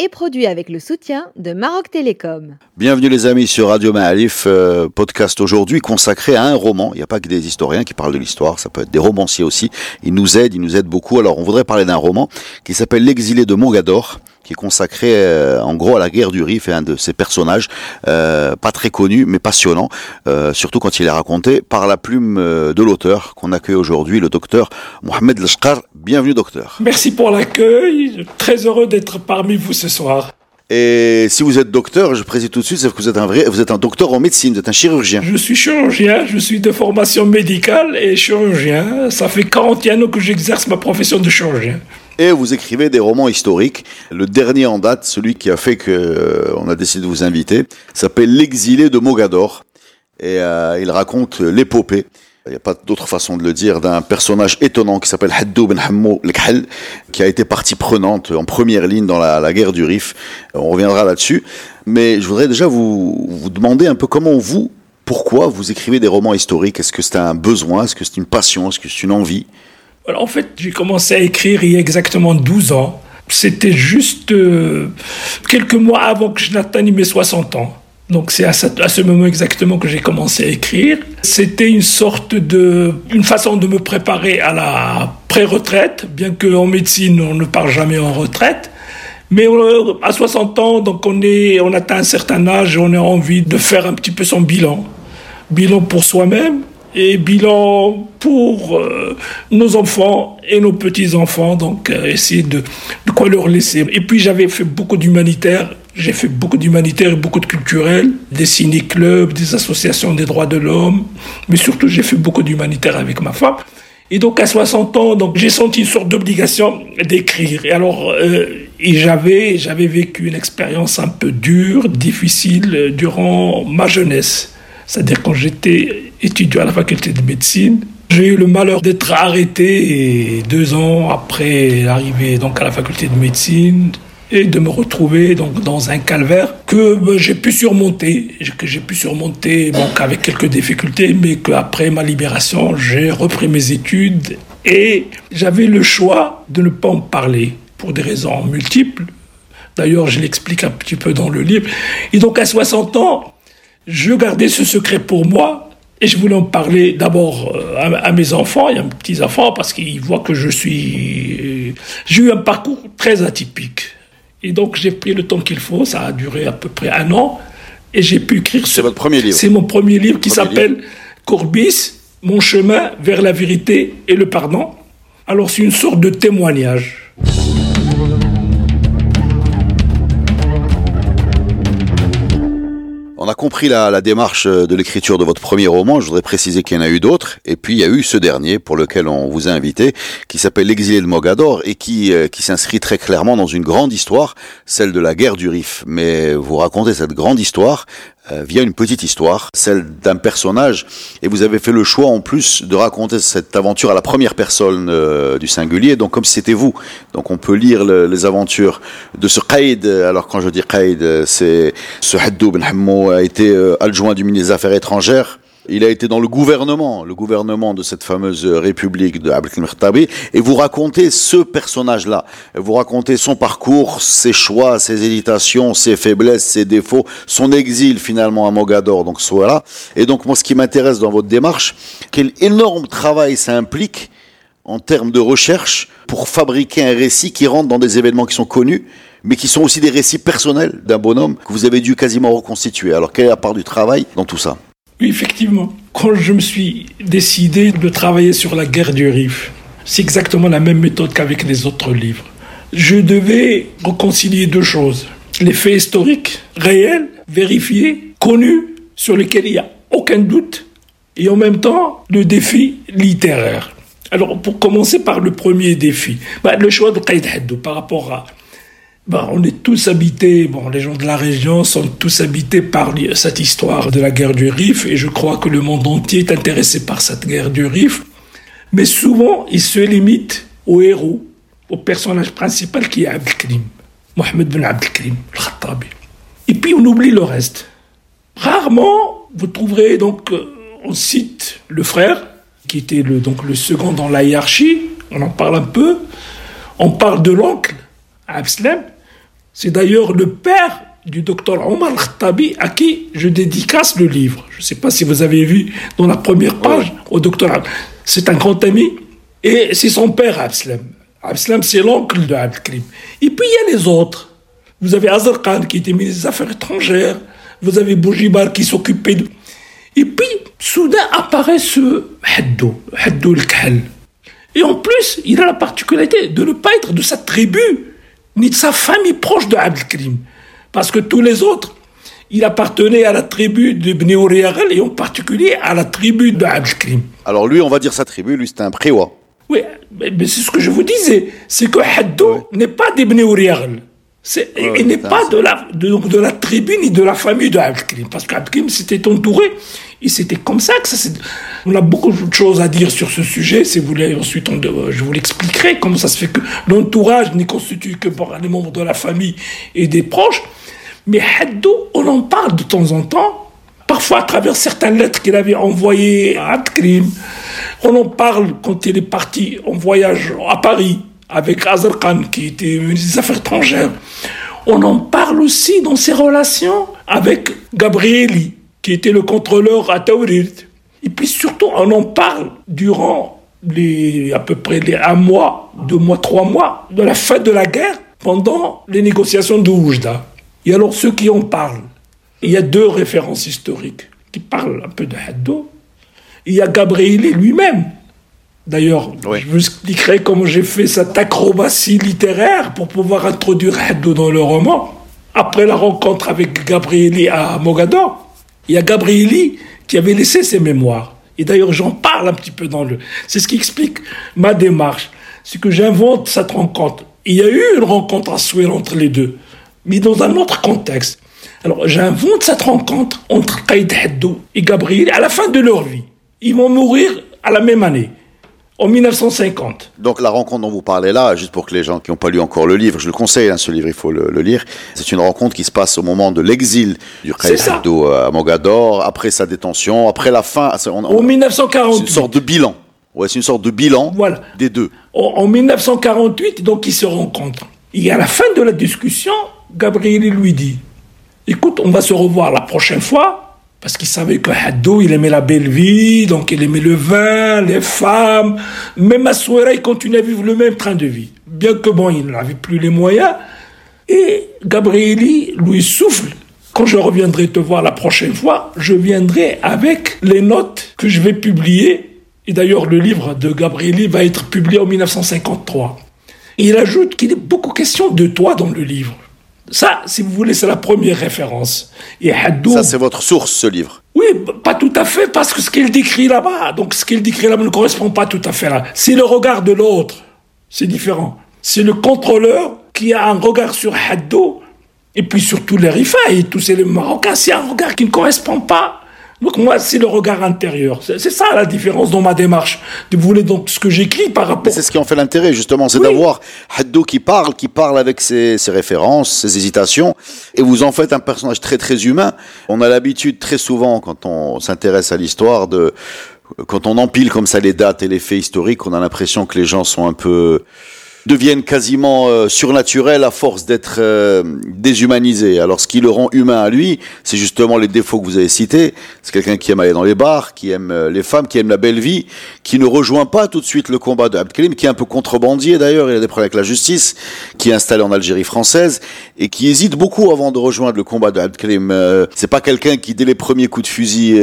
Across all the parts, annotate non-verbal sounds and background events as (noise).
est produit avec le soutien de Maroc Télécom. Bienvenue les amis sur Radio Ma'alif, euh, podcast aujourd'hui consacré à un roman. Il n'y a pas que des historiens qui parlent de l'histoire, ça peut être des romanciers aussi. Ils nous aident, ils nous aident beaucoup. Alors on voudrait parler d'un roman qui s'appelle L'exilé de Mogador qui est consacré euh, en gros à la guerre du Rif et un de ses personnages euh, pas très connu mais passionnant, euh, surtout quand il est raconté par la plume de l'auteur qu'on accueille aujourd'hui, le docteur Mohamed Lashkar. Bienvenue docteur. Merci pour l'accueil. Très heureux d'être parmi vous ce soir. Et si vous êtes docteur, je précise tout de suite, c'est que vous êtes un vrai, vous êtes un docteur en médecine, vous êtes un chirurgien. Je suis chirurgien, je suis de formation médicale et chirurgien. Ça fait 41 ans que j'exerce ma profession de chirurgien. Et vous écrivez des romans historiques. Le dernier en date, celui qui a fait que euh, on a décidé de vous inviter, s'appelle L'exilé de Mogador. Et euh, il raconte l'épopée. Il n'y a pas d'autre façon de le dire, d'un personnage étonnant qui s'appelle Haddou Ben Lekhal, qui a été partie prenante en première ligne dans la, la guerre du Rif. On reviendra là-dessus. Mais je voudrais déjà vous, vous demander un peu comment vous, pourquoi vous écrivez des romans historiques? Est-ce que c'est un besoin? Est-ce que c'est une passion? Est-ce que c'est une envie? En fait, j'ai commencé à écrire il y a exactement 12 ans. C'était juste euh, quelques mois avant que je n'atteigne mes 60 ans. Donc c'est à ce, moment exactement que j'ai commencé à écrire. C'était une sorte de, une façon de me préparer à la pré-retraite, bien qu'en médecine on ne part jamais en retraite. Mais euh, à 60 ans, donc on est, on atteint un certain âge, on a envie de faire un petit peu son bilan, bilan pour soi-même et bilan pour euh, nos enfants et nos petits enfants. Donc euh, essayer de, quoi leur laisser. Et puis j'avais fait beaucoup d'humanitaire j'ai fait beaucoup d'humanitaire et beaucoup de culturel, des ciné-clubs, des associations des droits de l'homme, mais surtout j'ai fait beaucoup d'humanitaire avec ma femme. Et donc à 60 ans, donc j'ai senti une sorte d'obligation d'écrire. Et alors, euh, j'avais, j'avais vécu une expérience un peu dure, difficile durant ma jeunesse. C'est-à-dire quand j'étais étudiant à la faculté de médecine, j'ai eu le malheur d'être arrêté deux ans après l'arrivée donc à la faculté de médecine, et de me retrouver donc dans un calvaire que ben, j'ai pu surmonter, que j'ai pu surmonter donc avec quelques difficultés, mais qu'après ma libération, j'ai repris mes études et j'avais le choix de ne pas en parler pour des raisons multiples. D'ailleurs, je l'explique un petit peu dans le livre. Et donc à 60 ans, je gardais ce secret pour moi et je voulais en parler d'abord à, à, mes enfants et à mes petits-enfants parce qu'ils voient que je suis... J'ai eu un parcours très atypique. Et donc j'ai pris le temps qu'il faut, ça a duré à peu près un an, et j'ai pu écrire. C'est votre premier livre. C'est mon premier livre qui s'appelle Courbis, mon chemin vers la vérité et le pardon. Alors c'est une sorte de témoignage. A compris la, la démarche de l'écriture de votre premier roman. Je voudrais préciser qu'il y en a eu d'autres. Et puis, il y a eu ce dernier pour lequel on vous a invité, qui s'appelle L'exilé de Mogador et qui, euh, qui s'inscrit très clairement dans une grande histoire, celle de la guerre du Rif. Mais vous racontez cette grande histoire euh, via une petite histoire, celle d'un personnage. Et vous avez fait le choix en plus de raconter cette aventure à la première personne euh, du singulier, donc comme si c'était vous. Donc on peut lire le, les aventures de ce Qaïd. Alors quand je dis Qaïd, c'est ce Haddou Ben Hammou a été euh, adjoint du ministre des Affaires étrangères. Il a été dans le gouvernement, le gouvernement de cette fameuse république de Abdel Mertabi, et vous racontez ce personnage-là. Vous racontez son parcours, ses choix, ses hésitations, ses faiblesses, ses défauts, son exil finalement à Mogador, donc voilà. Et donc moi, ce qui m'intéresse dans votre démarche, quel énorme travail ça implique en termes de recherche pour fabriquer un récit qui rentre dans des événements qui sont connus, mais qui sont aussi des récits personnels d'un bonhomme que vous avez dû quasiment reconstituer. Alors quelle est la part du travail dans tout ça? Oui, effectivement. Quand je me suis décidé de travailler sur la guerre du Rif, c'est exactement la même méthode qu'avec les autres livres. Je devais réconcilier deux choses. Les faits historiques, réels, vérifiés, connus, sur lesquels il n'y a aucun doute, et en même temps, le défi littéraire. Alors, pour commencer par le premier défi, bah, le choix de Qaïd Haddou par rapport à Bon, on est tous habités, bon, les gens de la région sont tous habités par cette histoire de la guerre du Rif, et je crois que le monde entier est intéressé par cette guerre du Rif. Mais souvent, il se limite au héros, au personnage principal qui est Abdelkrim, Mohamed Ben Abdelkrim, le Khattabi. Et puis on oublie le reste. Rarement, vous trouverez donc, euh, on cite le frère, qui était le, donc le second dans la hiérarchie, on en parle un peu. On parle de l'oncle, Abslem. C'est d'ailleurs le père du docteur Omar Khattabi à qui je dédicace le livre. Je ne sais pas si vous avez vu dans la première page au docteur. C'est un grand ami et c'est son père Abslem. Abslem, c'est l'oncle de Abdelkrim. Et puis il y a les autres. Vous avez Azar Khan qui était ministre des Affaires étrangères. Vous avez Boujibar qui s'occupait de. Et puis, soudain apparaît ce Haddo, Haddo el Et en plus, il a la particularité de ne pas être de sa tribu, ni de sa famille proche de Abdelkrim. Parce que tous les autres, il appartenait à la tribu de Bnei et en particulier à la tribu de Abdelkrim. Alors lui, on va dire sa tribu, lui c'était un préwa. Oui, mais, c'est ce que je vous disais, c'est que Haddo n'est pas des Bnei il n'est pas de la, de, de, la tribu ni de la famille de Abdelkrim. Parce qu'Abdelkrim s'était entouré. Et c'était comme ça que ça s'est... On a beaucoup de choses à dire sur ce sujet. Si vous voulez, ensuite, on, je vous l'expliquerai. Comment ça se fait que l'entourage n'est constitué que par les membres de la famille et des proches. Mais Haddo, on en parle de temps en temps. Parfois à travers certaines lettres qu'il avait envoyées à Abdelkrim. On en parle quand il est parti en voyage à Paris avec Azar Khan, qui était ministre des Affaires étrangères. On en parle aussi dans ses relations avec Gabrieli, qui était le contrôleur à Taourid. Et puis surtout, on en parle durant les, à peu près les un mois, deux mois, trois mois de la fin de la guerre, pendant les négociations de Oujda. Et alors, ceux qui en parlent, il y a deux références historiques qui parlent un peu de Haddo. Il y a Gabrieli lui-même, D'ailleurs, je vous expliquerai comment j'ai fait cette acrobatie littéraire pour pouvoir introduire Haddo dans le roman. Après la rencontre avec Gabrieli à Mogador, il y a Gabrieli qui avait laissé ses mémoires. Et d'ailleurs, j'en parle un petit peu dans le... C'est ce qui explique ma démarche. C'est que j'invente cette rencontre. Il y a eu une rencontre à souhait entre les deux, mais dans un autre contexte. Alors, j'invente cette rencontre entre Qaïd Haddo et Gabrieli à la fin de leur vie. Ils vont mourir à la même année en 1950. Donc la rencontre dont vous parlez là, juste pour que les gens qui n'ont pas lu encore le livre, je le conseille, hein, ce livre, il faut le, lire. C'est une rencontre qui se passe au moment de l'exil du Khaïdo euh, à Mogador, après sa détention, après la fin. en 1948. C'est une sorte de bilan. Ouais, c'est une sorte de bilan voilà. des deux. En, 1948, donc ils se rencontrent. Et à la fin de la discussion, Gabriel lui dit Écoute, on va se revoir la prochaine fois parce qu'il savait que Haddo, il aimait la belle vie, donc il aimait le vin, les femmes. Même à Souera, il continuait à vivre le même train de vie. Bien que bon, il n'avait plus les moyens. Et Gabrieli lui souffle. Quand je reviendrai te voir la prochaine fois, je viendrai avec les notes que je vais publier. Et d'ailleurs, le livre de Gabrieli va être publié en 1953. Et il ajoute qu'il est beaucoup question de toi dans le livre. Ça, si vous voulez, c'est la première référence. Et Haddoub... Ça, c'est votre source, ce livre. Oui, pas tout à fait, parce que ce qu'il décrit là-bas, donc ce qu'il décrit là-bas ne correspond pas tout à fait là. C'est le regard de l'autre. C'est différent. C'est le contrôleur qui a un regard sur Haddo, et puis surtout les Rifa et tous ces Marocains. C'est un regard qui ne correspond pas donc moi, c'est le regard intérieur. C'est ça la différence dans ma démarche. Vous voulez donc ce que j'écris par rapport... C'est ce qui en fait l'intérêt, justement, c'est d'avoir Haddo qui parle, qui parle avec ses, ses, références, ses hésitations, et vous en faites un personnage très très humain. On a l'habitude très souvent, quand on s'intéresse à l'histoire, de quand on empile comme ça les dates et les faits historiques, on a l'impression que les gens sont un peu deviennent quasiment euh, surnaturels à force d'être euh, déshumanisés. Alors ce qui le rend humain à lui, c'est justement les défauts que vous avez cités. C'est quelqu'un qui aime aller dans les bars, qui aime euh, les femmes, qui aime la belle vie, qui ne rejoint pas tout de suite le combat de Abdelkrim, qui est un peu contrebandier d'ailleurs, il a des problèmes avec la justice, qui est installé en Algérie française et qui hésite beaucoup avant de rejoindre le combat de Abdelkrim. c'est pas quelqu'un qui dès les premiers coups de fusil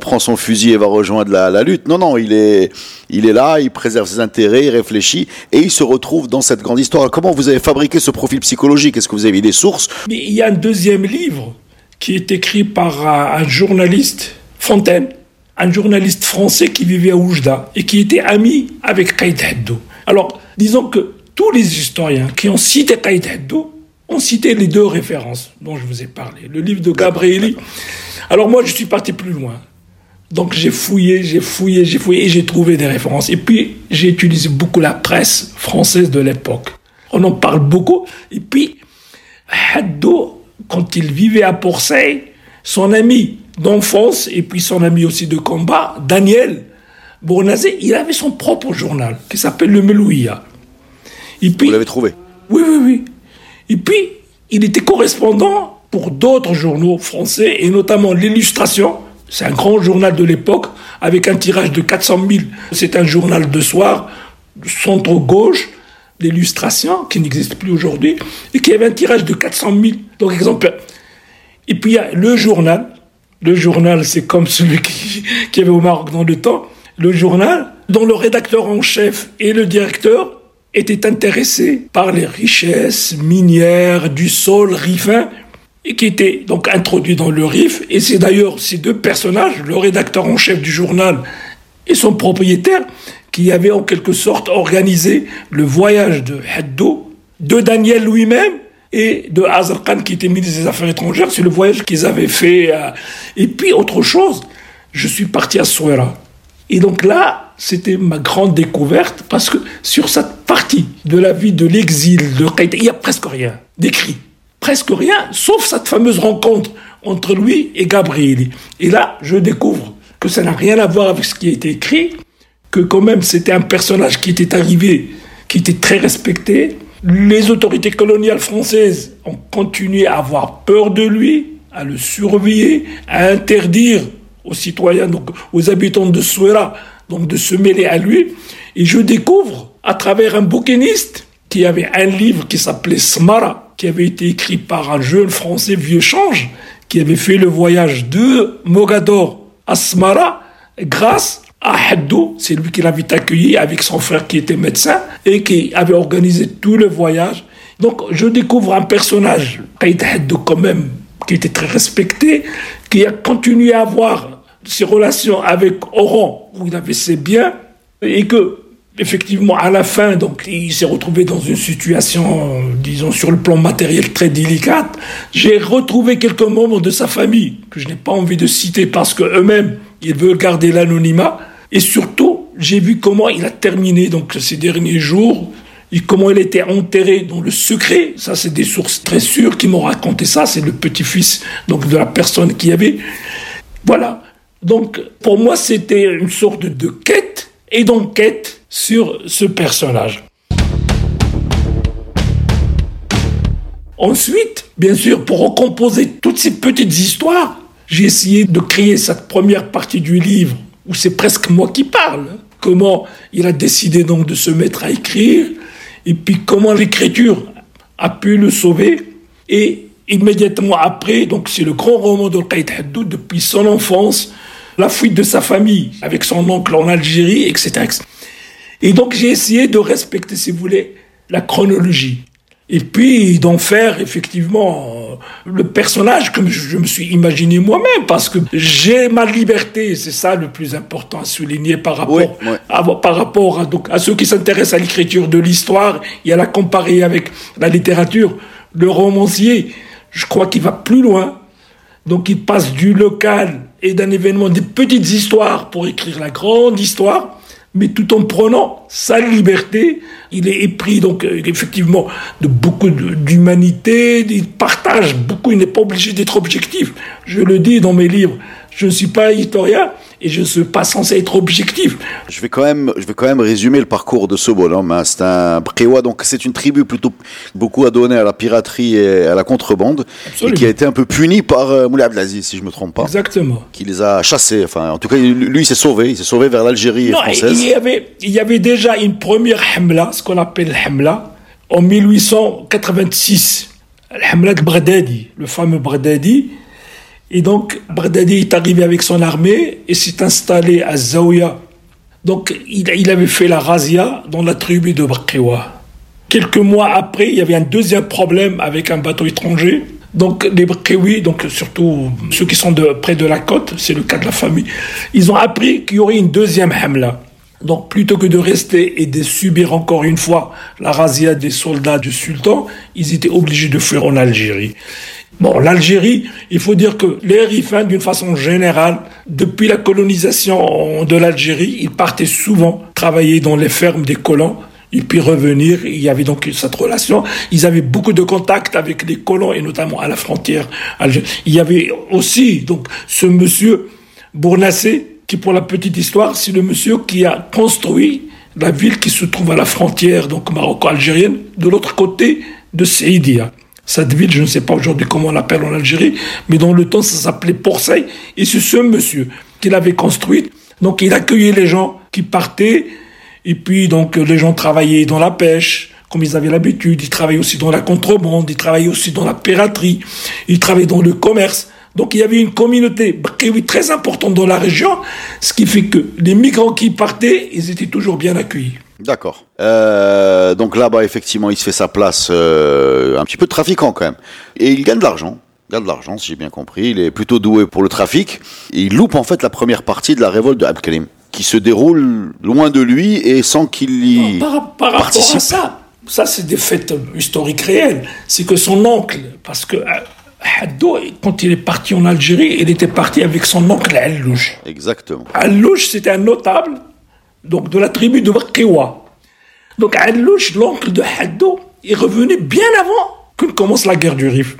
prend son fusil et va rejoindre la, la lutte. Non, non, il est, il est là, il préserve ses intérêts, il réfléchit et il se retrouve dans cette grande histoire. Comment vous avez fabriqué ce profil psychologique? Est-ce que vous avez des sources? Mais il y a un deuxième livre qui est écrit par un, journaliste, Fontaine, un journaliste français qui vivait à Oujda et qui était ami avec Qaïd Haddo. Alors, disons que tous les historiens qui ont cité Qaïd Haddo on citait les deux références dont je vous ai parlé. Le livre de Gabrieli. Alors moi, je suis parti plus loin. Donc j'ai fouillé, j'ai fouillé, j'ai fouillé et j'ai trouvé des références. Et puis j'ai utilisé beaucoup la presse française de l'époque. On en parle beaucoup. Et puis, Haddo, quand il vivait à Porseille, son ami d'enfance et puis son ami aussi de combat, Daniel Bournazé, il avait son propre journal qui s'appelle le Melouia. Et puis, Vous l'avez trouvé? Oui, oui, oui. Et puis, il était correspondant pour d'autres journaux français et notamment l'Illustration. C'est un grand journal de l'époque avec un tirage de 400 000. C'est un journal de soir, centre-gauche, l'Illustration, qui n'existe plus aujourd'hui, et qui avait un tirage de 400 000. Donc, exemple. Et puis, il y a le journal. Le journal, c'est comme celui qui, qui avait au Maroc dans le temps. Le journal, dont le rédacteur en chef et le directeur était intéressé par les richesses minières du sol rifin et qui était donc introduit dans le RIF. Et c'est d'ailleurs ces deux personnages, le rédacteur en chef du journal et son propriétaire, qui avaient en quelque sorte organisé le voyage de Haddo, de Daniel lui-même et de Hazar Khan qui était ministre des Affaires étrangères. C'est le voyage qu'ils avaient fait. Euh, et puis autre chose, je suis parti à Souera. Et donc là, c'était ma grande découverte parce que sur cette partie de la vie de l'exil de Qaïda, il n'y a presque rien d'écrit. Presque rien, sauf cette fameuse rencontre entre lui et Gabriel. Et là, je découvre que ça n'a rien à voir avec ce qui a été écrit, que quand même c'était un personnage qui était arrivé, qui était très respecté. Les autorités coloniales françaises ont continué à avoir peur de lui, à le surveiller, à interdire aux citoyens, donc aux habitants de Souera, donc de se mêler à lui. Et je découvre, à travers un bouquiniste, qui avait un livre qui s'appelait Smara, qui avait été écrit par un jeune français vieux change, qui avait fait le voyage de Mogador à Smara, grâce à Haddou, c'est lui qui l'avait accueilli avec son frère qui était médecin et qui avait organisé tout le voyage. Donc je découvre un personnage, Qaïd Haddou quand même, qui était très respecté, qui a continué à avoir ses relations avec Oran, où il avait ses biens, et que, effectivement, à la fin, donc, il s'est retrouvé dans une situation, disons, sur le plan matériel très délicate. J'ai retrouvé quelques membres de sa famille, que je n'ai pas envie de citer parce que eux-mêmes, ils veulent garder l'anonymat. Et surtout, j'ai vu comment il a terminé, donc, ces derniers jours, et comment il était enterré dans le secret. Ça, c'est des sources très sûres qui m'ont raconté ça. C'est le petit-fils, donc, de la personne qui avait. Voilà. Donc, pour moi, c'était une sorte de quête et d'enquête sur ce personnage. Ensuite, bien sûr, pour recomposer toutes ces petites histoires, j'ai essayé de créer cette première partie du livre où c'est presque moi qui parle. Comment il a décidé donc de se mettre à écrire et puis comment l'écriture a pu le sauver et immédiatement après, donc c'est le grand roman de Qaïd Haddoud depuis son enfance la fuite de sa famille avec son oncle en Algérie, etc. Et donc j'ai essayé de respecter, si vous voulez, la chronologie. Et puis d'en faire effectivement le personnage que je me suis imaginé moi-même, parce que j'ai ma liberté, c'est ça le plus important à souligner par rapport, À, par rapport à, donc, à ceux qui s'intéressent à l'écriture de l'histoire et à la comparer avec la littérature. Le romancier, je crois qu'il va plus loin, donc il passe du local et d'un événement des petites histoires pour écrire la grande histoire, mais tout en prenant sa liberté. Il est épris donc euh, effectivement de beaucoup d'humanité, il partage beaucoup, il n'est pas obligé d'être objectif. Je le dis dans mes livres, je ne suis pas historien, et je ne suis pas censé être objectif. Je vais quand même, je vais quand même résumer le parcours de ce bonhomme. Hein. C'est un Préwa, donc c'est une tribu plutôt beaucoup adonnée à la piraterie et à la contrebande, et qui a été un peu puni par euh, Moulay Abdelaziz, si je me trompe pas. Exactement. Qui les a chassés. Enfin, en tout cas, lui, il s'est sauvé. Il s'est sauvé vers l'Algérie française. Il y avait, il y avait déjà une première hamla, ce qu'on appelle hamla, en 1886. Hamla de Bradadi, le fameux Bradadi et donc, Bardadi est arrivé avec son armée et s'est installé à Zaouya. Donc, il, avait fait la razzia dans la tribu de Bakiwa. Quelques mois après, il y avait un deuxième problème avec un bateau étranger. Donc, les Bakiwi, donc surtout ceux qui sont près de la côte, c'est le cas de la famille, ils ont appris qu'il y aurait une deuxième hamla. Donc plutôt que de rester et de subir encore une fois la razzia des soldats du sultan, ils étaient obligés de fuir en Algérie. Bon, l'Algérie, il faut dire que les Rifains, d'une façon générale, depuis la colonisation de l'Algérie, ils partaient souvent travailler dans les fermes des colons et puis revenir. Il y avait donc cette relation. Ils avaient beaucoup de contacts avec les colons et notamment à la frontière. Il y avait aussi donc ce monsieur Bournassé qui, pour la petite histoire, c'est le monsieur qui a construit la ville qui se trouve à la frontière donc maroco-algérienne de l'autre côté de Seydia. Cette ville, je ne sais pas aujourd'hui comment on l'appelle en Algérie, mais dans le temps, ça s'appelait Porseille. Et c'est ce monsieur qui l'avait construite. Donc, il accueillait les gens qui partaient. Et puis, donc, les gens travaillaient dans la pêche, comme ils avaient l'habitude. Ils travaillaient aussi dans la contrebande. Ils travaillaient aussi dans la piraterie. Ils travaillaient dans le commerce. Donc, il y avait une communauté très importante dans la région, ce qui fait que les migrants qui partaient, ils étaient toujours bien accueillis. D'accord. Euh, donc là-bas, effectivement, il se fait sa place, euh, un petit peu de trafiquant quand même. Et il gagne de l'argent. Il gagne de l'argent, si j'ai bien compris. Il est plutôt doué pour le trafic. Et il loupe en fait la première partie de la révolte de qui se déroule loin de lui et sans qu'il y par, par rapport à ça, ça c'est des faits historiques réels. C'est que son oncle, parce que euh, Haddo, quand il est parti en Algérie, il était parti avec son oncle Allouche. Exactement. Allouche, c'était un notable donc de la tribu de Bakiwa. Donc Allouch, l'oncle de Haddo, est revenu bien avant que commence la guerre du Rif.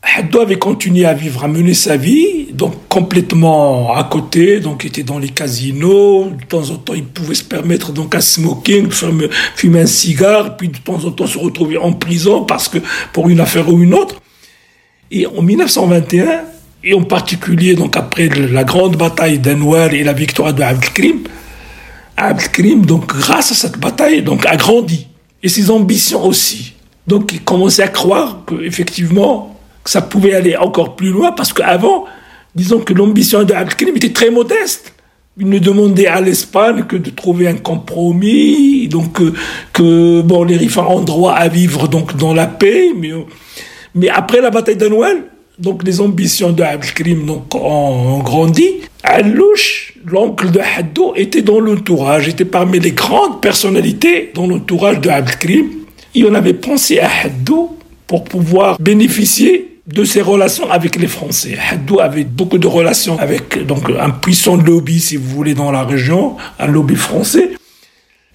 Haddo avait continué à vivre, à mener sa vie, donc complètement à côté, donc était dans les casinos, de temps en temps il pouvait se permettre donc un smoking, fumer un cigare, puis de temps en temps se retrouver en prison parce que pour une affaire ou une autre. Et en 1921, et en particulier donc après la grande bataille d'Anwar et la victoire de Abdelkrim, Abdelkrim, donc grâce à cette bataille, donc a grandi et ses ambitions aussi. Donc il commençait à croire que effectivement ça pouvait aller encore plus loin parce qu'avant, disons que l'ambition d'Abdelkrim était très modeste. Il ne demandait à l'Espagne que de trouver un compromis, donc euh, que, bon les Rifas ont droit à vivre donc dans la paix, mais mais après la bataille de Noël, donc les ambitions de Abdelkrim ont, grandi. Alouche, l'oncle de Haddo, était dans l'entourage, était parmi les grandes personnalités dans l'entourage de Abdelkrim. Et on avait pensé à Haddo pour pouvoir bénéficier de ses relations avec les Français. Haddo avait beaucoup de relations avec donc un puissant lobby, si vous voulez, dans la région, un lobby français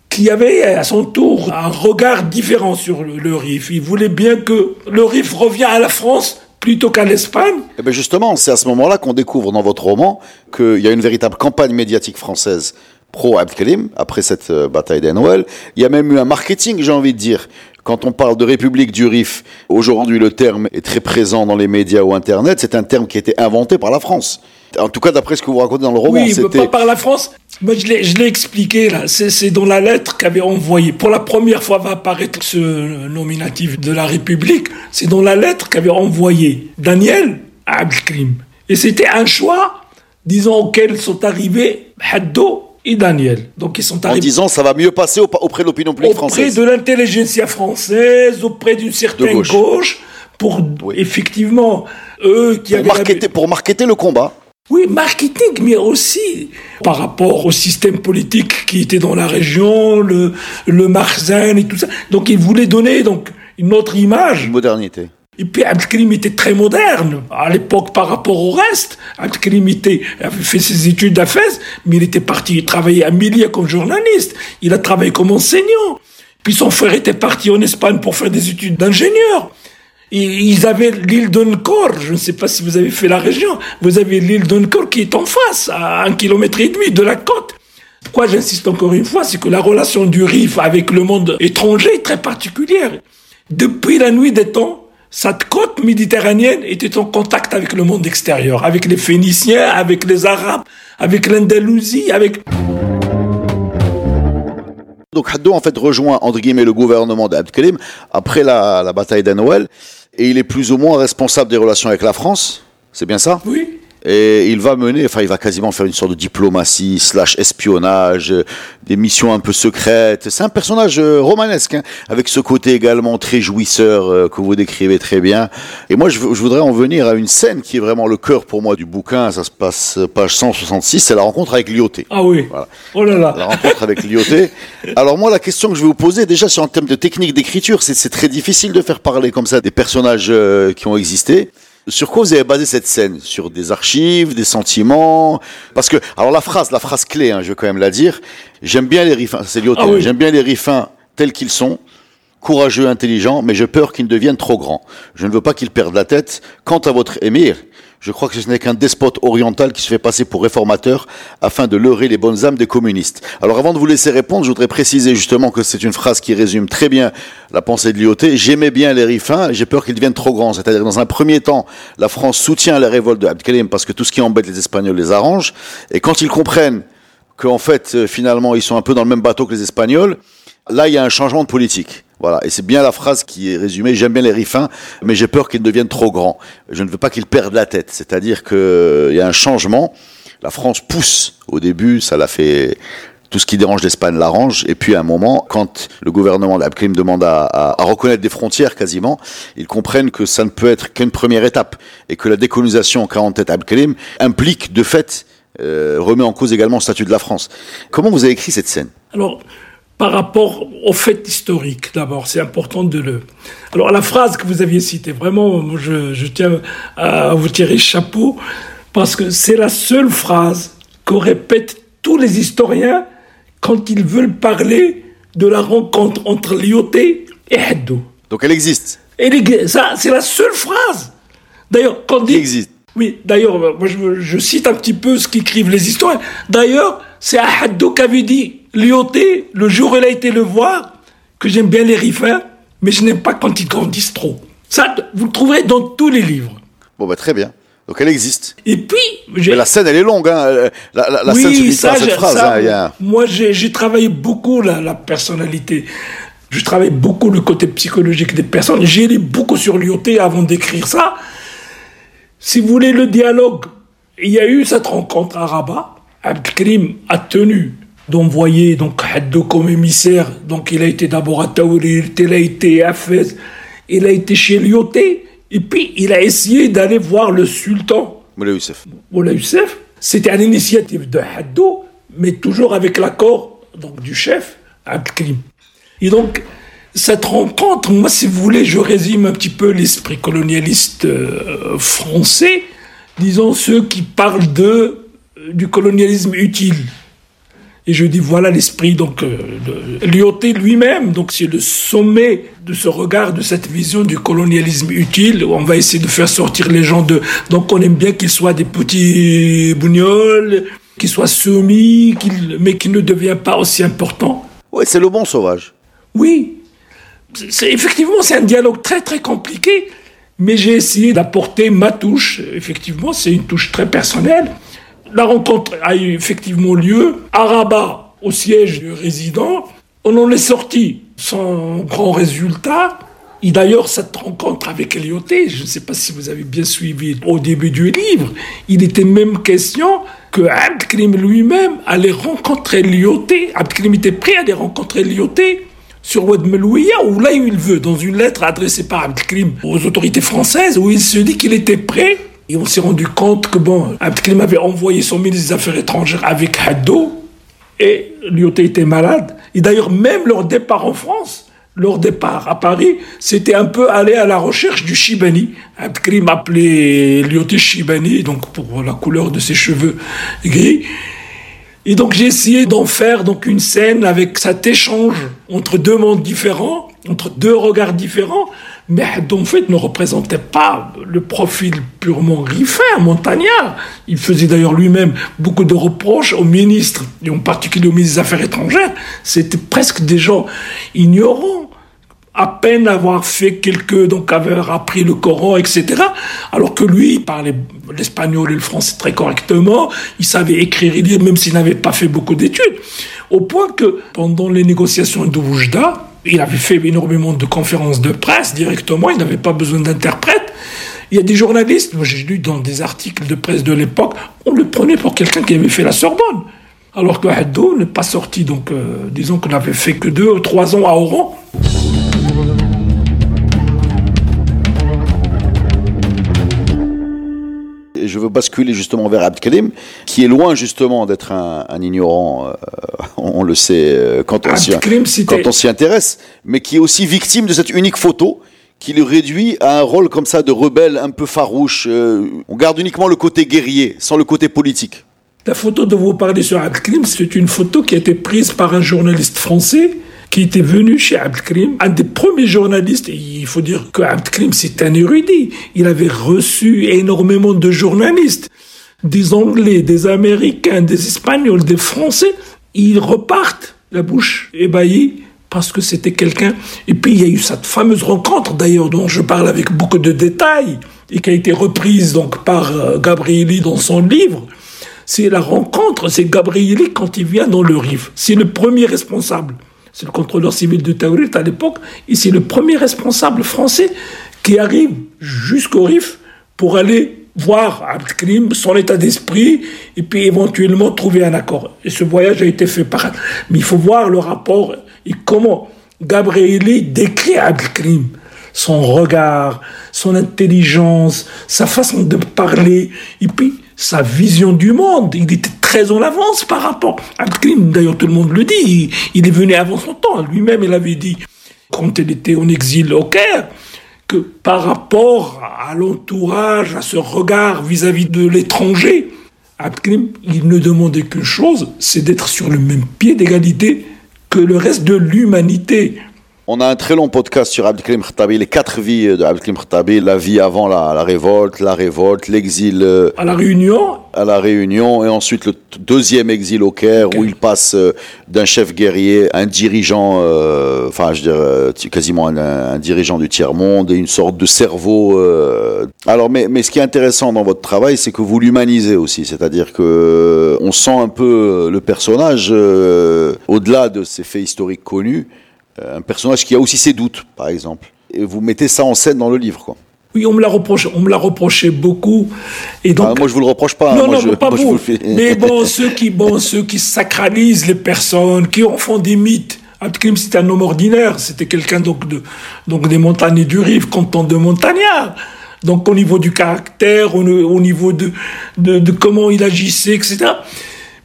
qui avait à son tour un regard différent sur le RIF. Il voulait bien que le RIF revienne à la France plutôt qu'à l'Espagne. Eh ben justement, c'est à ce moment-là qu'on découvre dans votre roman qu'il y a une véritable campagne médiatique française pro Abdelkrim, après cette euh, bataille d'Enoël. Il y a même eu un marketing, j'ai envie de dire. Quand on parle de République du Rif, aujourd'hui le terme est très présent dans les médias ou Internet, c'est un terme qui a été inventé par la France. En tout cas, d'après ce que vous racontez dans le roman, oui, pas par la France. Moi, je l'ai expliqué là. C'est dans la lettre qu'avait envoyé. Pour la première fois va apparaître ce nominatif de la République. C'est dans la lettre qu'avait envoyé Daniel à Abdelkrim. Et c'était un choix, disons, auquel sont arrivés Haddo et Daniel. Donc ils sont arrivés. En disant ça va mieux passer auprès de l'opinion publique française. Auprès de l'intelligentsia française, auprès d'une certaine gauche. pour effectivement eux qui pour avaient marketer, pour marketer le combat. Oui, marketing, mais aussi par rapport au système politique qui était dans la région, le, le Marzen et tout ça. Donc il voulait donner donc une autre image. Une modernité. Et puis Abdelkrim était très moderne à l'époque par rapport au reste. Abdelkrim était, avait fait ses études à Fès, mais il était parti travailler à Milia comme journaliste. Il a travaillé comme enseignant. Puis son frère était parti en Espagne pour faire des études d'ingénieur ils avaient l'île d'Uncor, je ne sais pas si vous avez fait la région, vous avez l'île d'Uncor qui est en face, à un kilomètre et demi de la côte. Pourquoi j'insiste encore une fois, c'est que la relation du RIF avec le monde étranger est très particulière. Depuis la nuit des temps, cette côte méditerranéenne était en contact avec le monde extérieur, avec les Phéniciens, avec les Arabes, avec l'Andalousie, avec... Donc Haddo en fait rejoint entre guillemets le gouvernement d'Abdelkrim après la, la bataille d'Anoël et il est plus ou moins responsable des relations avec la France, c'est bien ça? Oui. Et il va mener, enfin il va quasiment faire une sorte de diplomatie slash espionnage, euh, des missions un peu secrètes. C'est un personnage euh, romanesque, hein, avec ce côté également très jouisseur euh, que vous décrivez très bien. Et moi je, je, voudrais en venir à une scène qui est vraiment le cœur pour moi du bouquin. Ça se passe page 166, c'est la rencontre avec Lyoté. Ah oui. Voilà. Oh là là. La rencontre avec Lyoté. Alors moi la question que je vais vous poser déjà c'est en termes de technique d'écriture, c'est très difficile de faire parler comme ça des personnages qui ont existé. Sur quoi vous avez basé cette scène? Sur des archives, des sentiments? Parce que, alors la phrase, la phrase clé, hein, je vais quand même la dire. J'aime bien les riffins, c'est ah J'aime bien les riffins tels qu'ils sont, courageux, intelligents, mais j'ai peur qu'ils deviennent trop grands. Je ne veux pas qu'ils perdent la tête. Quant à votre émir, je crois que ce n'est qu'un despote oriental qui se fait passer pour réformateur afin de leurrer les bonnes âmes des communistes. Alors avant de vous laisser répondre, je voudrais préciser justement que c'est une phrase qui résume très bien la pensée de l'IOT. J'aimais bien les rifins, j'ai peur qu'ils deviennent trop grands. C'est-à-dire dans un premier temps, la France soutient la révolte de Abdelkalim parce que tout ce qui embête les Espagnols les arrange. Et quand ils comprennent qu'en fait, euh, finalement, ils sont un peu dans le même bateau que les Espagnols, là, il y a un changement de politique. Voilà, et c'est bien la phrase qui est résumée. J'aime bien les riffins, mais j'ai peur qu'ils deviennent trop grands. Je ne veux pas qu'ils perdent la tête. C'est-à-dire qu'il y a un changement. La France pousse. Au début, ça l'a fait. Tout ce qui dérange l'Espagne l'arrange. Et puis à un moment, quand le gouvernement d'Abkrim demande à, à, reconnaître des frontières quasiment, ils comprennent que ça ne peut être qu'une première étape et que la décolonisation qu'a en tête Abkrim implique de fait euh, remet en cause également le statut de la France. Comment vous avez écrit cette scène? Alors, par rapport au fait historique, d'abord, c'est important de le... Alors la phrase que vous aviez citée, vraiment, je, je tiens à vous tirer chapeau, parce que c'est la seule phrase que répètent tous les historiens quand ils veulent parler de la rencontre entre Lyoté et Haddo. Donc elle existe Ça, c'est la seule phrase. D'ailleurs, quand dit... existe. Oui, d'ailleurs, moi je, je, cite un petit peu ce qu'écrivent les historiens. D'ailleurs, c'est Haddo qui avait dit Lyoté, le jour où il a été le voir, que j'aime bien les riffins, mais je n'aime pas quand ils grandissent trop. Ça, vous le trouverez dans tous les livres. Bon, bah très bien. Donc elle existe. Et puis, mais la scène elle est longue, hein. La, la, la scène se pas cette phrase. hein, Moi, j'ai travaillé beaucoup la, la personnalité. Je travaille beaucoup le côté psychologique des personnes. J'ai lu beaucoup sur Lyoté avant d'écrire ça. Si vous voulez le dialogue, il y a eu cette rencontre à Rabat. Abdelkrim a tenu d'envoyer donc Haddo comme émissaire. Donc il a été d'abord à Taourir, il a été à Fès, il a été chez Lyoté, et puis il a essayé d'aller voir le sultan. Moula Youssef. Moula Youssef. C'était à l'initiative de Haddo, mais toujours avec l'accord donc du chef, Abdelkrim. Et donc, cette rencontre, moi, si vous voulez, je résume un petit peu l'esprit colonialiste euh, français, disons ceux qui parlent de, du colonialisme utile. Et je dis voilà l'esprit donc euh, de Lyoté lui-même. Donc c'est le sommet de ce regard, de cette vision du colonialisme utile. On va essayer de faire sortir les gens de. Donc on aime bien qu'ils soient des petits bougnols, qu'ils soient soumis, mais qu'ils ne deviennent pas aussi importants. Oui, c'est le bon sauvage. Oui, c'est effectivement c'est un dialogue très très compliqué. Mais j'ai essayé d'apporter ma touche. Effectivement, c'est une touche très personnelle. La rencontre a eu effectivement lieu à Rabat, au siège du résident. On en est sorti sans grand résultat. Et d'ailleurs, cette rencontre avec Elioté, je ne sais pas si vous avez bien suivi au début du livre, il était même question que Abdelkrim lui-même allait rencontrer Lyoté. Abdelkrim était prêt à aller rencontrer Lyoté sur Oued Melouia, ou là où il veut, dans une lettre adressée par Abdelkrim aux autorités françaises, où il se dit qu'il était prêt et on s'est rendu compte que, bon, Abdelkrim avait envoyé son ministre des Affaires étrangères avec Haddo, et Lyoté était malade. Et d'ailleurs, même leur départ en France, leur départ à Paris, c'était un peu aller à la recherche du Shibani. Abdelkrim appelait Lyoté Shibani, donc pour la couleur de ses cheveux gris. Et donc j'ai essayé d'en faire donc une scène avec cet échange entre deux mondes différents, entre deux regards différents, mais en fait ne représentait pas le profil purement riffin, montagnard. Il faisait d'ailleurs lui-même beaucoup de reproches aux ministres, et en particulier aux ministres des Affaires étrangères. C'était presque des gens ignorants à peine avoir fait quelques, donc avoir appris le Coran, etc. Alors que lui, il parlait l'espagnol et le français très correctement, il savait écrire et lire, même s'il n'avait pas fait beaucoup d'études. Au point que, pendant les négociations de Oujda, il avait fait énormément de conférences de presse directement, il n'avait pas besoin d'interprète. Il y a des journalistes, moi j'ai lu dans des articles de presse de l'époque, on le prenait pour quelqu'un qui avait fait la Sorbonne. Alors que Haddo n'est pas sorti, donc euh, disons qu'on n'avait fait que deux ou trois ans à Oran. Je veux basculer justement vers Abdelkalim, qui est loin justement d'être un, ignorant, euh, on le sait euh, quand on s'y intéresse, mais qui est aussi victime de cette unique photo qui le réduit à un rôle comme ça de rebelle un peu farouche. Euh, on garde uniquement le côté guerrier, sans le côté politique. La photo dont vous parlez sur Abdelkrim, c'est une photo qui a été prise par un journaliste français qui était venu chez Abdelkrim, un des premiers journalistes. il faut dire que Abdelkrim, c'est un érudit. Il avait reçu énormément de journalistes, des Anglais, des Américains, des Espagnols, des Français. Ils repartent la bouche ébahie parce que c'était quelqu'un. Et puis il y a eu cette fameuse rencontre d'ailleurs dont je parle avec beaucoup de détails et qui a été reprise donc par euh, Gabrieli dans son livre. C'est la rencontre, c'est Gabrieli quand il vient dans le RIF. C'est le premier responsable c'est le contrôleur civil de Taourit à l'époque, et c'est le premier responsable français qui arrive jusqu'au RIF pour aller voir Abdelkrim, son état d'esprit, et puis éventuellement trouver un accord. Et ce voyage a été fait par... Mais il faut voir le rapport et comment Gabrieli décrit Abdelkrim son regard, son intelligence, sa façon de parler, et puis sa vision du monde. Il était très en avance par rapport à Klim. D'ailleurs, tout le monde le dit. Il, est venu avant son temps. Lui-même, il avait dit, quand il était en exil au Caire, que par rapport à l'entourage, à ce regard vis-à-vis de l'étranger, Abdelkrim, il ne demandait qu'une chose, c'est d'être sur le même pied d'égalité que le reste de l'humanité. On a un très long podcast sur Abdelkrim Khattabi, les quatre vies de Abdelkrim Khattabi, la vie avant la, révolte, la révolte, l'exil. Euh, à la Réunion À la Réunion, et ensuite le deuxième exil au Caire, où il passe euh, d'un chef guerrier, un dirigeant, euh, enfin je dirais quasiment un, dirigeant du tiers-monde, et une sorte de cerveau. Alors, mais, mais ce qui est intéressant dans votre travail, c'est que vous l'humanisez aussi, c'est-à-dire que on sent un peu le personnage, au-delà de ces faits historiques connus, un personnage qui a aussi ses doutes, par exemple. Et vous mettez ça en scène dans le livre, quoi. Oui, on me l'a reproché, on me l'a reproché beaucoup. Et donc, ah, moi, je vous le reproche pas. Hein. Non, non, pas vous. Mais bon, (laughs) ceux qui, bon, ceux qui sacralisent les personnes, qui en font des mythes. Abdelkrim, c'était un homme ordinaire? C'était quelqu'un donc de, donc des montagnes du Rive, content de montagnard. Donc au niveau du caractère, au, niveau de, de, de comment il agissait, etc.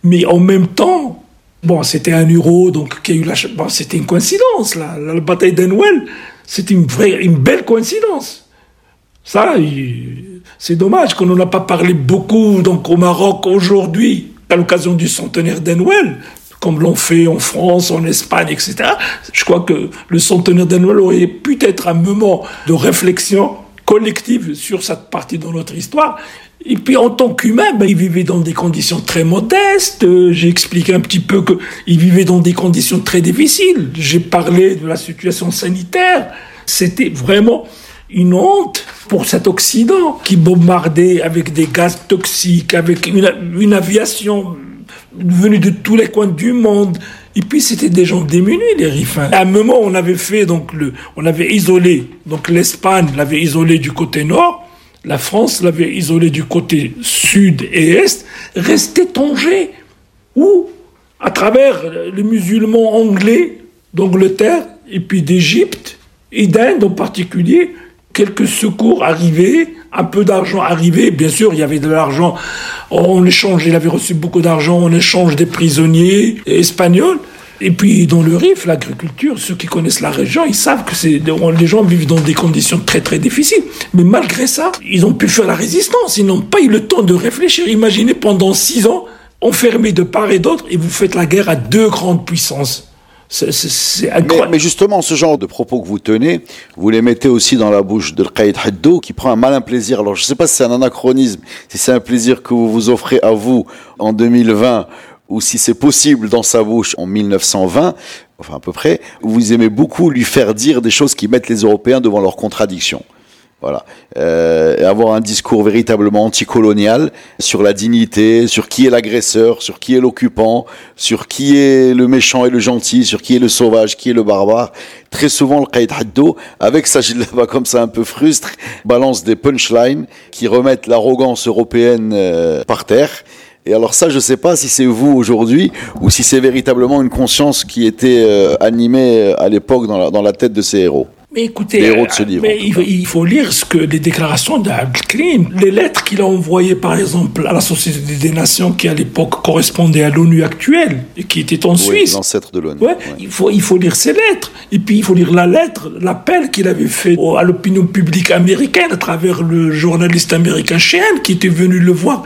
Mais en même temps, Bon, c'était un euro, donc qui a eu la. Bon, c'était une coïncidence, là. La bataille d'Enwell, c'était une vraie, une belle coïncidence. Ça, c'est dommage qu'on n'en a pas parlé beaucoup donc au Maroc aujourd'hui, à l'occasion du centenaire d'Enwell, comme l'ont fait en France, en Espagne, etc. Je crois que le centenaire d'Enwell aurait pu être un moment de réflexion collective sur cette partie de notre histoire. Et puis en tant qu'humain, ben, il vivait dans des conditions très modestes. Euh, j'ai expliqué un petit peu qu'il vivait dans des conditions très difficiles. J'ai parlé de la situation sanitaire. C'était vraiment une honte pour cet Occident qui bombardait avec des gaz toxiques, avec une, une aviation venue de tous les coins du monde. Et puis c'était des gens démunis, les rifins. À un moment, on avait fait donc le, on avait isolé donc l'Espagne l'avait isolé du côté nord la France l'avait isolé du côté sud et est, restait Tanger, où, à travers les musulmans anglais d'Angleterre et puis d'Égypte et d'Inde en particulier, quelques secours arrivaient, un peu d'argent arrivait. Bien sûr, il y avait de l'argent en échange, il avait reçu beaucoup d'argent en échange des prisonniers espagnols. Et puis dans le Rif, l'agriculture, ceux qui connaissent la région, ils savent que c'est les gens vivent dans des conditions très très difficiles. Mais malgré ça, ils ont pu faire la résistance. Ils n'ont pas eu le temps de réfléchir. Imaginez pendant six ans, enfermés de part et d'autre, et vous faites la guerre à deux grandes puissances. C'est incroyable. Mais, justement, ce genre de propos que vous tenez, vous les mettez aussi dans la bouche de Qaïd Haddo, qui prend un malin plaisir. Alors, je ne sais pas si c'est un anachronisme, si c'est un plaisir que vous vous offrez à vous en 2020 ou si c'est possible dans sa bouche en 1920, enfin à peu près, vous aimez beaucoup lui faire dire des choses qui mettent les Européens devant leurs contradictions. Voilà. Euh, avoir un discours véritablement anticolonial sur la dignité, sur qui est l'agresseur, sur qui est l'occupant, sur qui est le méchant et le gentil, sur qui est le sauvage, qui est le barbare. Très souvent, le Qaïd Haddo, avec sa pas comme ça un peu frustre, balance des punchlines qui remettent l'arrogance européenne euh, par terre. Et alors ça, je sais pas si c'est vous aujourd'hui ou si c'est véritablement une conscience qui était euh, animée à l'époque dans la tête de ces héros. Mais écoutez, mais il, faut lire ce que les déclarations d'Abdelkrim, les lettres qu'il a envoyées par exemple à la Société des Nations qui à l'époque correspondait à l'ONU actuelle et qui était en Suisse. L'ancêtre de l'ONU. Ouais, Il, faut, il faut lire ces lettres. Et puis il faut lire la lettre, l'appel qu'il avait fait à l'opinion publique américaine à travers le journaliste américain Sheehan qui était venu le voir.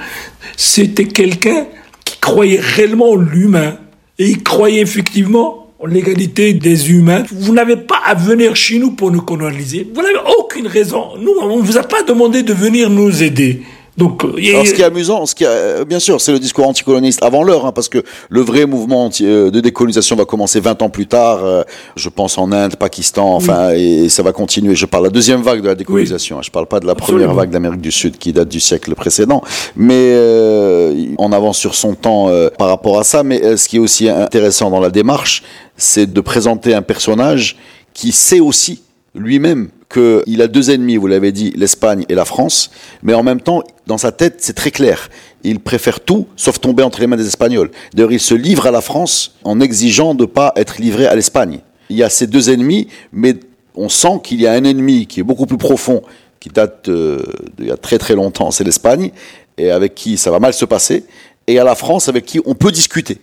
C'était quelqu'un qui croyait réellement en l'humain. Et il croyait effectivement l'égalité des humains. Vous n'avez pas à venir chez nous pour nous coloniser. Vous n'avez aucune raison. Nous, on ne vous a pas demandé de venir nous aider. Donc, euh, Alors, ce qui est amusant, ce qui euh, bien sûr, c'est le discours anticoloniste avant l'heure, hein, parce que le vrai mouvement euh, de décolonisation va commencer 20 ans plus tard, je pense en Inde, Pakistan, enfin, et, ça va continuer. Je parle de la deuxième vague de la décolonisation, hein, je parle pas de la première vague d'Amérique du Sud qui date du siècle précédent, mais on avance sur son temps par rapport à ça. Mais ce qui est aussi intéressant dans la démarche, c'est de présenter un personnage qui sait aussi lui-même qu'il a deux ennemis, vous l'avez dit, l'Espagne et la France, mais en même temps, dans sa tête, c'est très clair. Il préfère tout, sauf tomber entre les mains des Espagnols. D'ailleurs, il se livre à la France en exigeant de ne pas être livré à l'Espagne. Il y a ces deux ennemis, mais on sent qu'il y a un ennemi qui est beaucoup plus profond, qui date d'il y a très très longtemps, c'est l'Espagne, et avec qui ça va mal se passer, et à la France avec qui on peut discuter.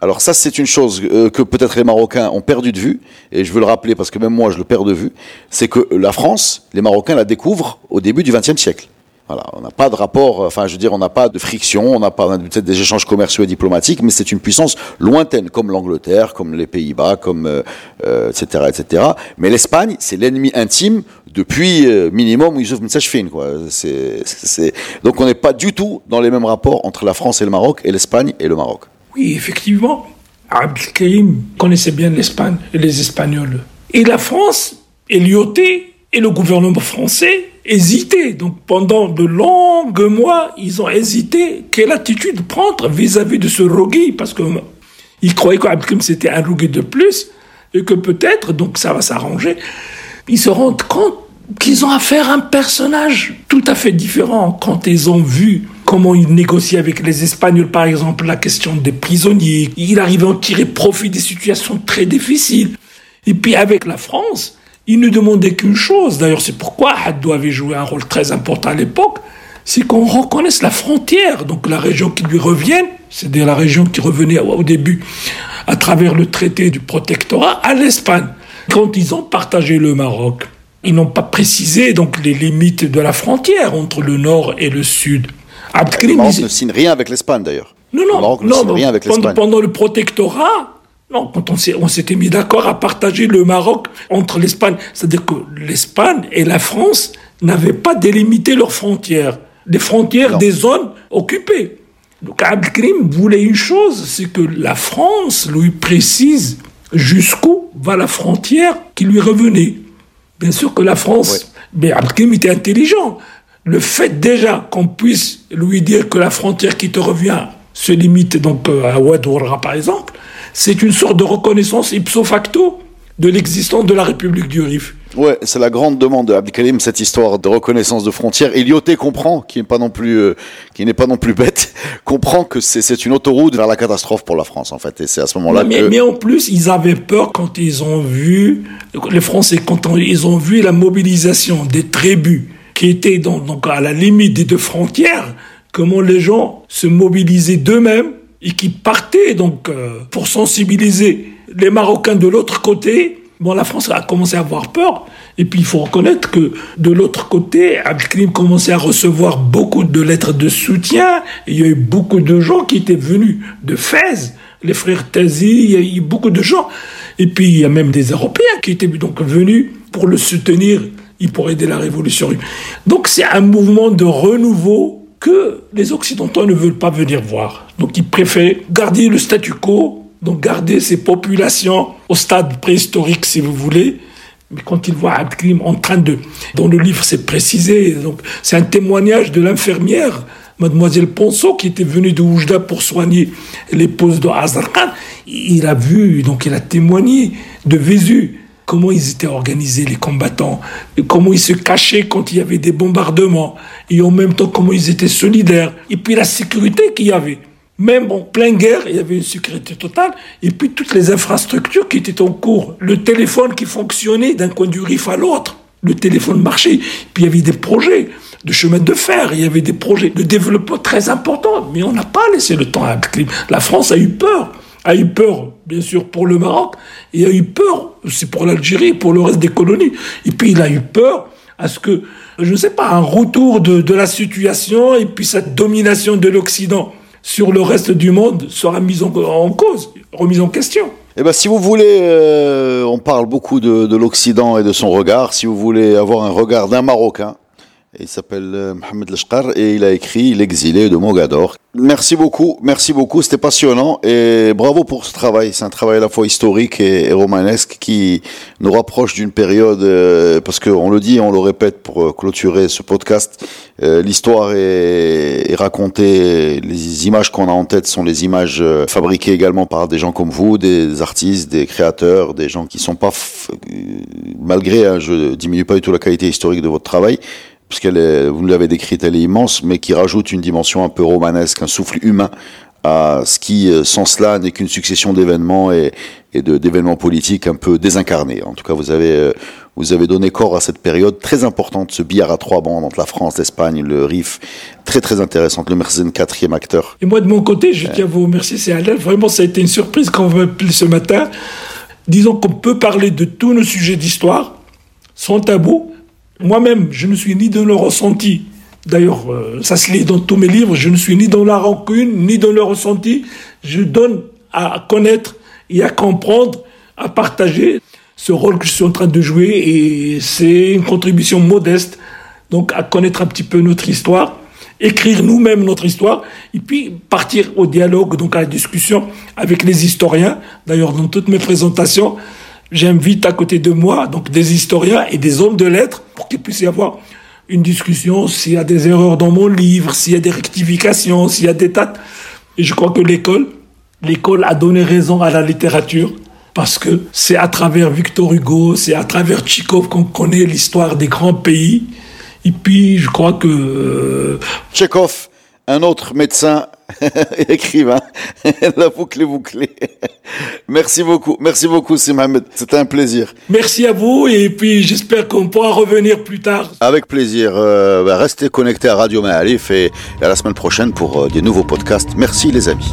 Alors ça, c'est une chose euh, que peut-être les Marocains ont perdu de vue, et je veux le rappeler parce que même moi, je le perds de vue, c'est que la France, les Marocains la découvrent au début du XXe siècle. Voilà, on n'a pas de rapport, enfin, je veux dire, on n'a pas de friction, on n'a pas peut-être des échanges commerciaux et diplomatiques, mais c'est une puissance lointaine, comme l'Angleterre, comme les Pays-Bas, comme etc., euh, euh, etc. Mais l'Espagne, c'est l'ennemi intime depuis minimum Youssouf Mtsachfin, quoi. C'est, donc on n'est pas du tout dans les mêmes rapports entre la France et le Maroc, et l'Espagne et le Maroc. Oui, effectivement. Abdelkrim connaissait bien l'Espagne et les Espagnols. Et la France, Elioté et le gouvernement français hésitaient. Donc pendant de longs mois, ils ont hésité quelle attitude prendre vis-à-vis de ce Rogui, parce qu'ils croyaient qu'Abdelkrim c'était un Rogui de plus, et que peut-être, donc ça va s'arranger. Ils se rendent compte qu'ils ont affaire à un personnage tout à fait différent quand ils ont vu comment il négocie avec les Espagnols, par exemple, la question des prisonniers. Il arrive à en tirer profit des situations très difficiles. Et puis avec la France, il ne demandait qu'une chose. D'ailleurs, c'est pourquoi Haddou avait joué un rôle très important à l'époque. C'est qu'on reconnaisse la frontière, donc la région qui lui revient, c'est-à-dire la région qui revenait au début à travers le traité du protectorat à l'Espagne. Quand ils ont partagé le Maroc, ils n'ont pas précisé donc les limites de la frontière entre le nord et le sud. Le Maroc ne signe rien avec l'Espagne d'ailleurs. Non, non, le Maroc ne signe rien avec l'Espagne. Pendant, le protectorat, non, quand on s'était mis d'accord à partager le Maroc entre l'Espagne, c'est-à-dire que l'Espagne et la France n'avaient pas délimité leurs frontières, les frontières des zones occupées. Donc Abdelkrim voulait une chose, c'est que la France lui précise jusqu'où va la frontière qui lui revenait. Bien sûr que la France, mais Abdelkrim était intelligent le fait déjà qu'on puisse lui dire que la frontière qui te revient se limite donc euh, à Ouadouara par exemple, c'est une sorte de reconnaissance ipso facto de l'existence de la République du Rif. Ouais, c'est la grande demande de Abdelkarim, cette histoire de reconnaissance de frontières. Lyoté comprend, qui n'est pas non plus, euh, qui n'est pas non plus bête, (laughs) comprend que c'est une autoroute vers la catastrophe pour la France, en fait. Et c'est à ce moment-là mais, mais, en plus, ils avaient peur quand ils ont vu, les Français, quand ils ont vu la mobilisation des tribus qui étaient donc, à la limite des deux frontières, comment les gens se mobilisaient d'eux-mêmes et qui partaient donc euh, pour sensibiliser les Marocains de l'autre côté. Bon, la France a commencé à avoir peur. Et puis, il faut reconnaître que de l'autre côté, Abdelkrim commençait à recevoir beaucoup de lettres de soutien. il y a eu beaucoup de gens qui étaient venus de Fès, les frères Tazi, il y a eu beaucoup de gens. Et puis, il y a même des Européens qui étaient donc venus pour le soutenir il pourrait aider la révolution. Donc c'est un mouvement de renouveau que les Occidentaux ne veulent pas venir voir. Donc ils préfèrent garder le statu quo, donc garder ces populations au stade préhistorique si vous voulez, Mais quand il voit Abdelkrim en train de, dans le livre c'est précisé, donc c'est un témoignage de l'infirmière, mademoiselle Ponceau, qui était venue de Oujda pour soigner l'épouse de Hazarkan. Il a vu, donc il a témoigné de Vésu, comment ils étaient organisés, les combattants, comment ils se cachaient quand il y avait des bombardements, et en même temps comment ils étaient solidaires, et puis la sécurité qu'il y avait. Même en pleine guerre, il y avait une sécurité totale, et puis toutes les infrastructures qui étaient en cours, le téléphone qui fonctionnait d'un coin du Rif à l'autre, le téléphone marchait, puis il y avait des projets de chemin de fer, il y avait des projets de développement très importants, mais on n'a pas laissé le temps à Abdelkrim. La France a eu peur, a eu peur, bien sûr, pour le Maroc, et a eu peur, c'est pour l'Algérie, pour le reste des colonies, et puis il a eu peur à ce que, je ne sais pas, un retour de, de la situation, et puis cette domination de l'Occident sur le reste du monde sera mise en, cause, remise en question. Eh ben, si vous voulez, euh, on parle beaucoup de l'Occident et de son regard. Si vous voulez avoir un regard d'un Marocain, il s'appelle euh, Mohamed Lashkar et il a écrit L'exilé de Mogador. Merci beaucoup, merci beaucoup, c'était passionnant et bravo pour ce travail. C'est un travail à la fois historique et, romanesque qui nous rapproche d'une période, euh, parce qu'on le dit, on le répète pour euh, clôturer ce podcast, l'histoire est, est, racontée, les images qu'on a en tête sont les images fabriquées également par des gens comme vous, des artistes, des créateurs, des gens qui sont pas, malgré, hein, je diminue pas du tout la qualité historique de votre travail, puisqu'elle est, vous l'avez décrite, elle est immense, mais qui rajoute une dimension un peu romanesque, un souffle humain à ce qui, euh, sans cela, n'est qu'une succession d'événements et, et de, d'événements politiques un peu désincarnés. En tout cas, vous avez, euh, vous avez donné corps à cette période très importante, ce billard à trois bandes entre la France, l'Espagne, le RIF, très très intéressante, le Merzen quatrième acteur. Et moi, de mon côté, je tiens à vous remercier, c'est Alain. Vraiment, ça a été une surprise quand vous m'appelez ce matin. Disons qu'on peut parler de tous nos sujets d'histoire, sans tabou, moi-même, je ne suis ni dans le ressenti. D'ailleurs, euh, ça se lit dans tous mes livres. Je ne suis ni dans la rancune, ni dans le ressenti. Je donne à connaître et à comprendre, à partager ce rôle que je suis en train de jouer. Et c'est une contribution modeste, donc à connaître un petit peu notre histoire, écrire nous-mêmes notre histoire, et puis partir au dialogue, donc à la discussion avec les historiens. D'ailleurs, dans toutes mes présentations, j'invite à côté de moi donc des historiens et des hommes de lettres pour qu'il puisse y avoir une discussion s'il y a des erreurs dans mon livre, s'il y a des rectifications, s'il y a des tas. Et je crois que l'école, l'école a donné raison à la littérature parce que c'est à travers Victor Hugo, c'est à travers Tchikov qu'on connaît l'histoire des grands pays. Et puis, je crois que... Euh, Tchekhov, un autre médecin (laughs) écrivain. (laughs) La boucle est bouclée. Merci beaucoup. Merci beaucoup, Mohamed. C'était un plaisir. Merci à vous et puis j'espère qu'on pourra revenir plus tard. Avec plaisir. Euh, bah, restez connectés à Radio Maalif et à la semaine prochaine pour euh, des nouveaux podcasts. Merci les amis.